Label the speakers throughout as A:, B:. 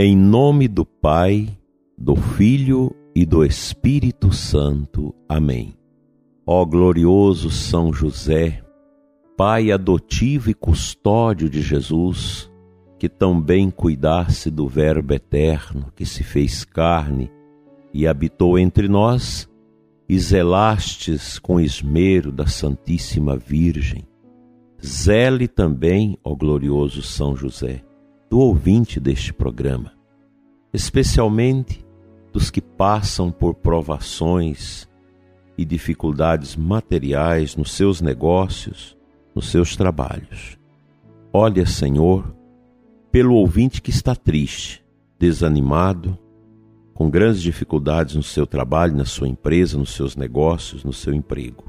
A: Em nome do Pai, do Filho e do Espírito Santo. Amém. Ó glorioso São José, Pai adotivo e custódio de Jesus, que tão bem cuidasse do Verbo eterno que se fez carne e habitou entre nós, e zelastes com esmero da Santíssima Virgem. Zele também, ó glorioso São José, do ouvinte deste programa, especialmente dos que passam por provações e dificuldades materiais nos seus negócios, nos seus trabalhos. Olha, Senhor, pelo ouvinte que está triste, desanimado, com grandes dificuldades no seu trabalho, na sua empresa, nos seus negócios, no seu emprego.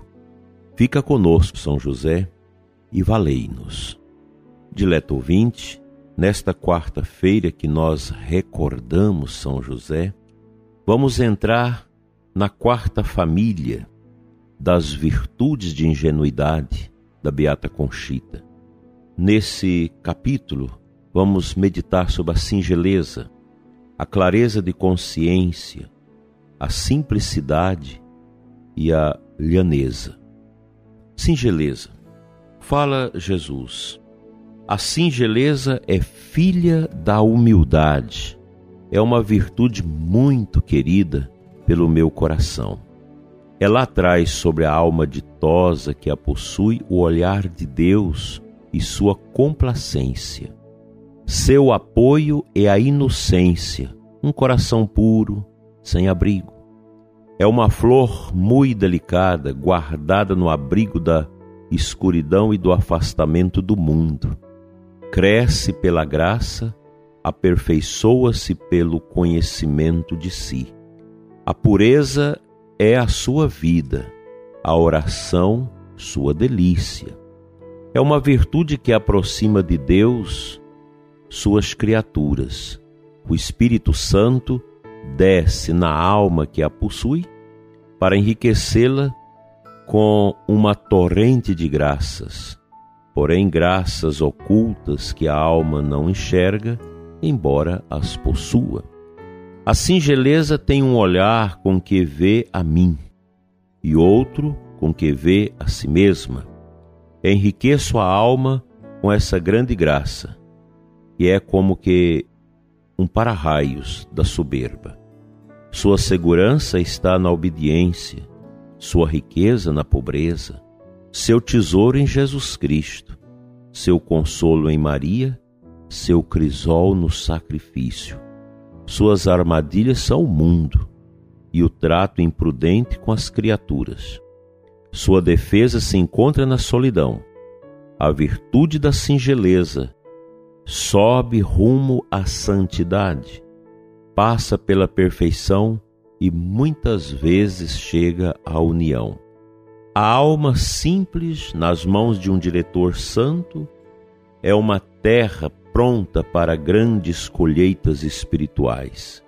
A: Fica conosco, São José, e valei-nos. Dileto ouvinte, Nesta quarta-feira que nós recordamos São José, vamos entrar na quarta família das virtudes de ingenuidade da Beata Conchita. Nesse capítulo, vamos meditar sobre a singeleza, a clareza de consciência, a simplicidade e a lhaneza. Singeleza. Fala Jesus. A singeleza é filha da humildade. É uma virtude muito querida pelo meu coração. Ela traz sobre a alma ditosa que a possui o olhar de Deus e sua complacência. Seu apoio é a inocência, um coração puro, sem abrigo. É uma flor muito delicada, guardada no abrigo da escuridão e do afastamento do mundo cresce pela graça, aperfeiçoa-se pelo conhecimento de si. A pureza é a sua vida, a oração, sua delícia. É uma virtude que aproxima de Deus suas criaturas. O Espírito Santo desce na alma que a possui para enriquecê-la com uma torrente de graças porém graças ocultas que a alma não enxerga, embora as possua. A singeleza tem um olhar com que vê a mim, e outro com que vê a si mesma. Enriqueço a alma com essa grande graça, e é como que um para-raios da soberba. Sua segurança está na obediência, sua riqueza na pobreza seu tesouro em Jesus Cristo, seu consolo em Maria, seu crisol no sacrifício. Suas armadilhas são o mundo e o trato imprudente com as criaturas. Sua defesa se encontra na solidão. A virtude da singeleza sobe rumo à santidade, passa pela perfeição e muitas vezes chega à união. A alma simples nas mãos de um diretor santo é uma terra pronta para grandes colheitas espirituais.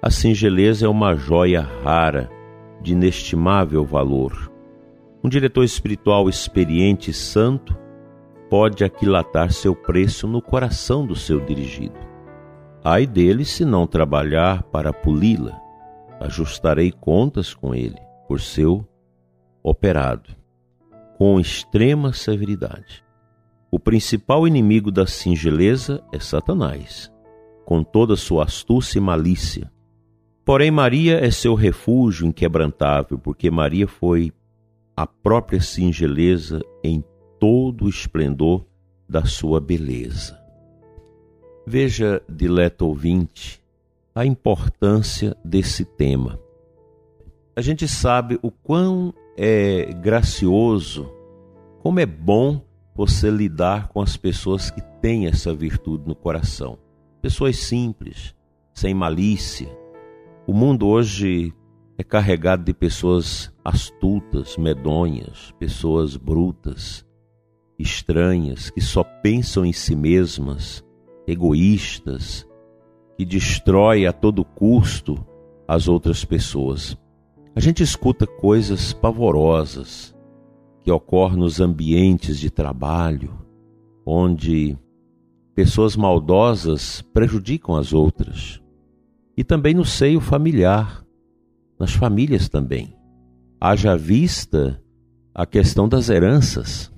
A: A singeleza é uma joia rara, de inestimável valor. Um diretor espiritual experiente e santo pode aquilatar seu preço no coração do seu dirigido. Ai dele se não trabalhar para poli-la. Ajustarei contas com ele por seu operado com extrema severidade. O principal inimigo da singeleza é Satanás, com toda sua astúcia e malícia. Porém, Maria é seu refúgio inquebrantável, porque Maria foi a própria singeleza em todo o esplendor da sua beleza. Veja, dileto ouvinte, a importância desse tema. A gente sabe o quão é gracioso, como é bom você lidar com as pessoas que têm essa virtude no coração. Pessoas simples, sem malícia. O mundo hoje é carregado de pessoas astutas, medonhas, pessoas brutas, estranhas, que só pensam em si mesmas, egoístas, que destrói a todo custo as outras pessoas. A gente escuta coisas pavorosas que ocorrem nos ambientes de trabalho, onde pessoas maldosas prejudicam as outras. E também no seio familiar, nas famílias também. Haja vista a questão das heranças.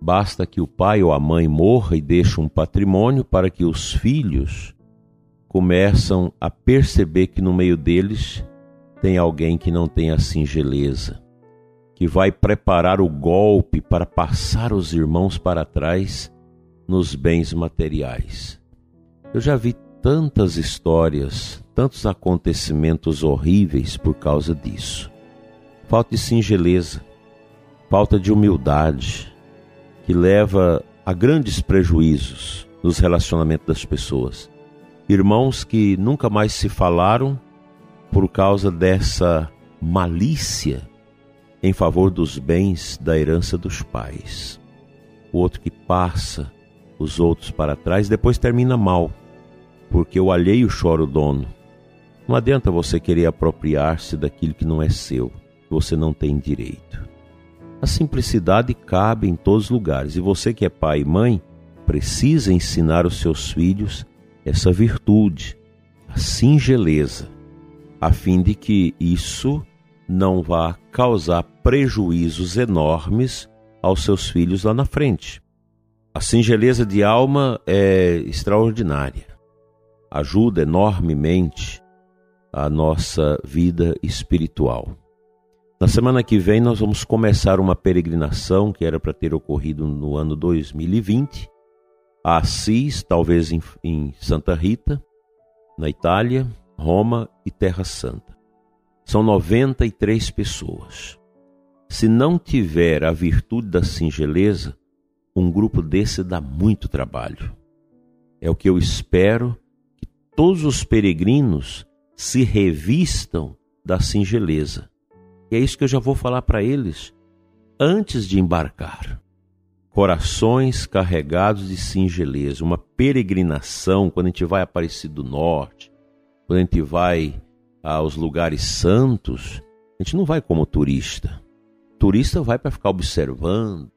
A: Basta que o pai ou a mãe morra e deixe um patrimônio para que os filhos começam a perceber que no meio deles tem alguém que não tem a singeleza, que vai preparar o golpe para passar os irmãos para trás nos bens materiais. Eu já vi tantas histórias, tantos acontecimentos horríveis por causa disso. Falta de singeleza, falta de humildade, que leva a grandes prejuízos nos relacionamentos das pessoas. Irmãos que nunca mais se falaram por causa dessa malícia em favor dos bens da herança dos pais. O outro que passa os outros para trás, depois termina mal, porque o alheio chora o dono. Não adianta você querer apropriar-se daquilo que não é seu, você não tem direito. A simplicidade cabe em todos os lugares, e você que é pai e mãe, precisa ensinar os seus filhos essa virtude, a singeleza, a fim de que isso não vá causar prejuízos enormes aos seus filhos lá na frente. A singeleza de alma é extraordinária, ajuda enormemente a nossa vida espiritual. Na semana que vem, nós vamos começar uma peregrinação que era para ter ocorrido no ano 2020, a Assis, talvez em, em Santa Rita, na Itália, Roma e Terra Santa. São 93 pessoas. Se não tiver a virtude da singeleza, um grupo desse dá muito trabalho. É o que eu espero que todos os peregrinos se revistam da singeleza. E é isso que eu já vou falar para eles antes de embarcar. Corações carregados de singeleza, uma peregrinação quando a gente vai a Aparecido do Norte, quando a gente vai aos lugares santos, a gente não vai como turista. O turista vai para ficar observando,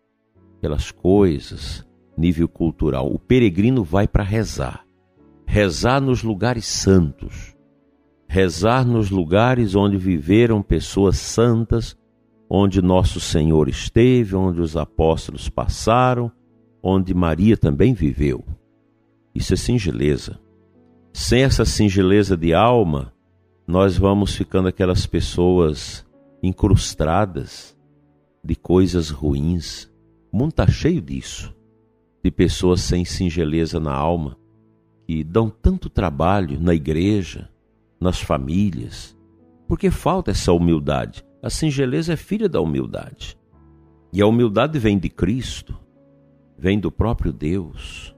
A: pelas coisas, nível cultural. O peregrino vai para rezar. Rezar nos lugares santos. Rezar nos lugares onde viveram pessoas santas, onde nosso Senhor esteve, onde os apóstolos passaram, onde Maria também viveu. Isso é singeleza. Sem essa singeleza de alma, nós vamos ficando aquelas pessoas incrustadas de coisas ruins, o mundo está cheio disso, de pessoas sem singeleza na alma, que dão tanto trabalho na igreja, nas famílias, porque falta essa humildade. A singeleza é filha da humildade. E a humildade vem de Cristo, vem do próprio Deus.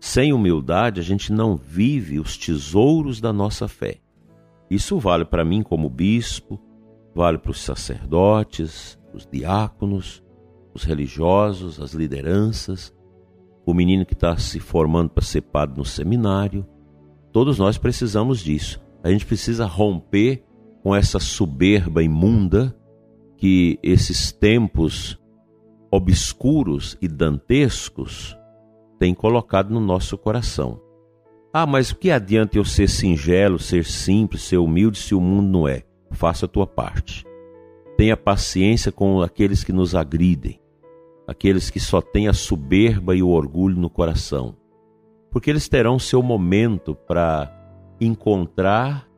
A: Sem humildade, a gente não vive os tesouros da nossa fé. Isso vale para mim como bispo, vale para os sacerdotes, os diáconos, os religiosos, as lideranças, o menino que está se formando para ser padre no seminário. Todos nós precisamos disso. A gente precisa romper com essa soberba imunda que esses tempos obscuros e dantescos têm colocado no nosso coração. Ah, mas o que adianta eu ser singelo, ser simples, ser humilde se o mundo não é? Faça a tua parte. Tenha paciência com aqueles que nos agridem, aqueles que só têm a soberba e o orgulho no coração, porque eles terão seu momento para encontrar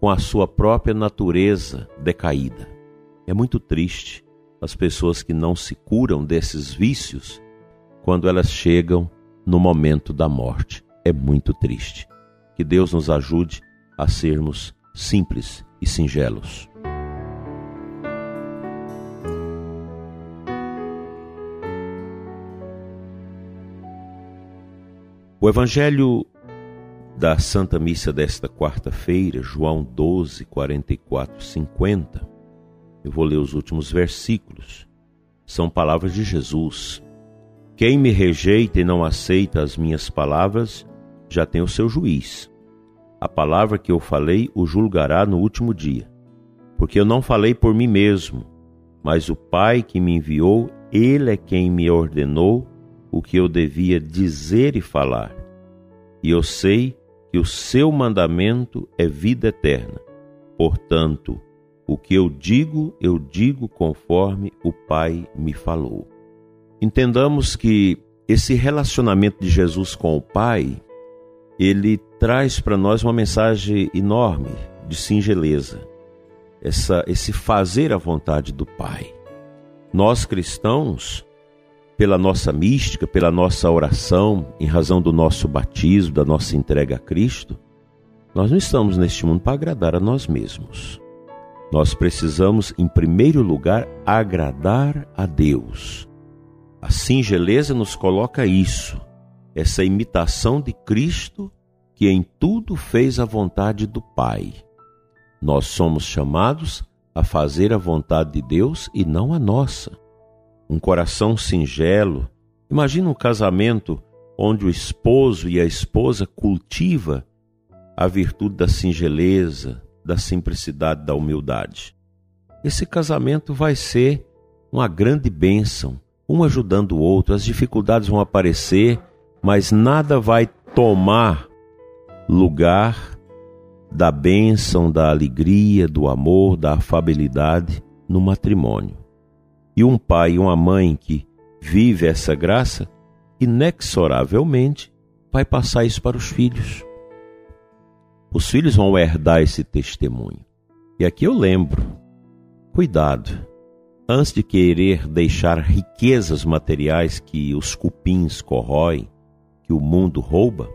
A: com a sua própria natureza decaída. É muito triste as pessoas que não se curam desses vícios quando elas chegam no momento da morte. É muito triste. Que Deus nos ajude a sermos simples e singelos. O Evangelho da Santa Missa desta quarta-feira, João 12, 44, 50. Eu vou ler os últimos versículos. São palavras de Jesus. Quem me rejeita e não aceita as minhas palavras, já tem o seu juiz. A palavra que eu falei o julgará no último dia. Porque eu não falei por mim mesmo, mas o Pai que me enviou, ele é quem me ordenou o que eu devia dizer e falar. E eu sei que o seu mandamento é vida eterna. Portanto, o que eu digo, eu digo conforme o Pai me falou. Entendamos que esse relacionamento de Jesus com o Pai, ele traz para nós uma mensagem enorme de singeleza. Essa, esse fazer a vontade do Pai. Nós cristãos, pela nossa mística, pela nossa oração, em razão do nosso batismo, da nossa entrega a Cristo, nós não estamos neste mundo para agradar a nós mesmos. Nós precisamos, em primeiro lugar, agradar a Deus. A singeleza nos coloca isso, essa imitação de Cristo que em tudo fez a vontade do Pai. Nós somos chamados a fazer a vontade de Deus e não a nossa. Um coração singelo. Imagina um casamento onde o esposo e a esposa cultiva a virtude da singeleza, da simplicidade, da humildade. Esse casamento vai ser uma grande bênção, um ajudando o outro. As dificuldades vão aparecer, mas nada vai tomar lugar da bênção, da alegria, do amor, da afabilidade no matrimônio. E um pai e uma mãe que vive essa graça, inexoravelmente vai passar isso para os filhos. Os filhos vão herdar esse testemunho. E aqui eu lembro: cuidado, antes de querer deixar riquezas materiais que os cupins corroem, que o mundo rouba,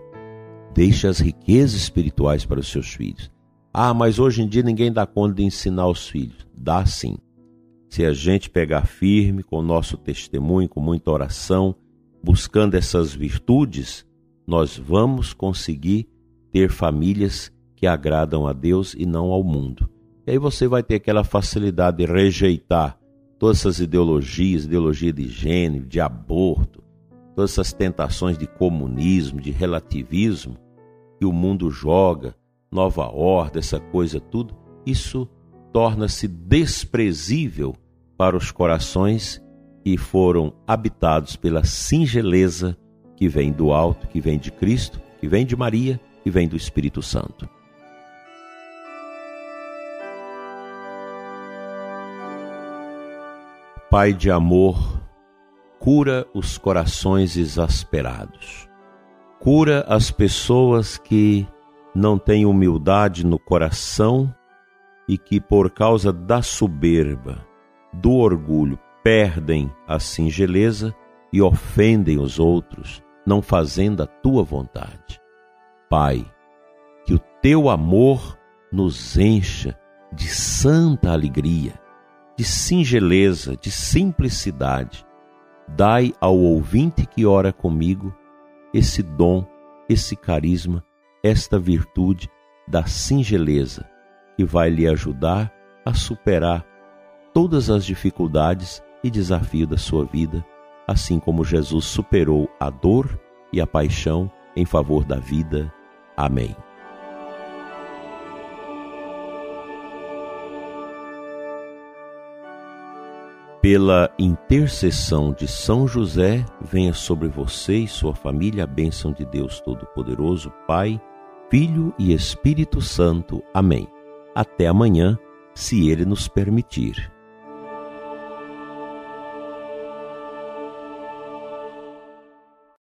A: deixe as riquezas espirituais para os seus filhos. Ah, mas hoje em dia ninguém dá conta de ensinar os filhos. Dá sim. Se a gente pegar firme com o nosso testemunho, com muita oração, buscando essas virtudes, nós vamos conseguir ter famílias que agradam a Deus e não ao mundo. E aí você vai ter aquela facilidade de rejeitar todas essas ideologias, ideologia de gênero, de aborto, todas essas tentações de comunismo, de relativismo que o mundo joga, nova ordem, essa coisa tudo, isso torna-se desprezível para os corações que foram habitados pela singeleza que vem do alto, que vem de Cristo, que vem de Maria, que vem do Espírito Santo. Pai de amor, cura os corações exasperados. Cura as pessoas que não têm humildade no coração e que, por causa da soberba, do orgulho, perdem a singeleza e ofendem os outros, não fazendo a tua vontade. Pai, que o teu amor nos encha de santa alegria de singeleza, de simplicidade. Dai ao ouvinte que ora comigo esse dom, esse carisma, esta virtude da singeleza, que vai lhe ajudar a superar todas as dificuldades e desafios da sua vida, assim como Jesus superou a dor e a paixão em favor da vida. Amém. Pela intercessão de São José, venha sobre você e sua família a bênção de Deus Todo-Poderoso, Pai, Filho e Espírito Santo. Amém. Até amanhã, se Ele nos permitir.